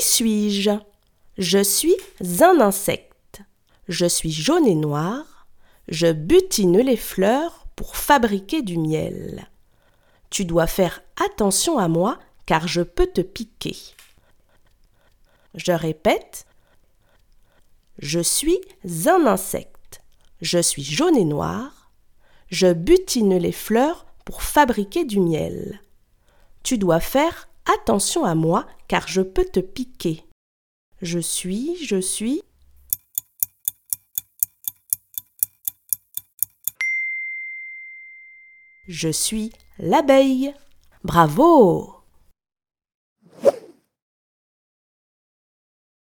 Suis-je? Je suis un insecte. Je suis jaune et noir. Je butine les fleurs pour fabriquer du miel. Tu dois faire attention à moi car je peux te piquer. Je répète. Je suis un insecte. Je suis jaune et noir. Je butine les fleurs pour fabriquer du miel. Tu dois faire attention à moi car je peux te piquer. Je suis, je suis. Je suis l'abeille. Bravo